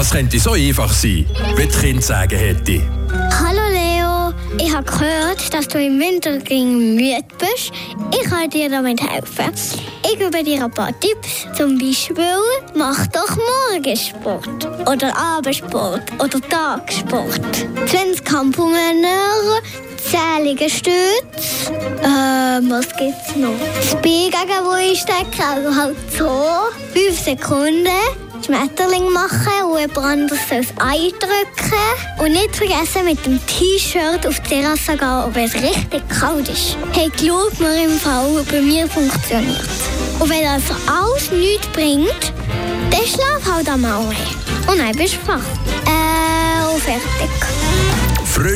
Es könnte so einfach sein, wie die Kind sagen hätte. Hallo Leo, ich habe gehört, dass du im Winter müde bist. Ich kann dir damit helfen. Ich gebe dir ein paar Tipps. Zum Beispiel, mach doch Morgensport oder Abendsport oder Tagessport. 20 Kampfmänner, 10 Liegestütze. Ähm, was gibt's noch? Das Bein gegen wo einstecken, also halt so. 5 Sekunden. Schmetterling machen und jemand anderes soll es eindrücken. Und nicht vergessen, mit dem T-Shirt auf die Terrasse gehen, wenn es richtig kalt ist. Hey, glaub mir im Fall, bei mir funktioniert Und wenn das alles nichts bringt, dann schlaf halt am Auge. Und dann bist du wach. Äh, und fertig.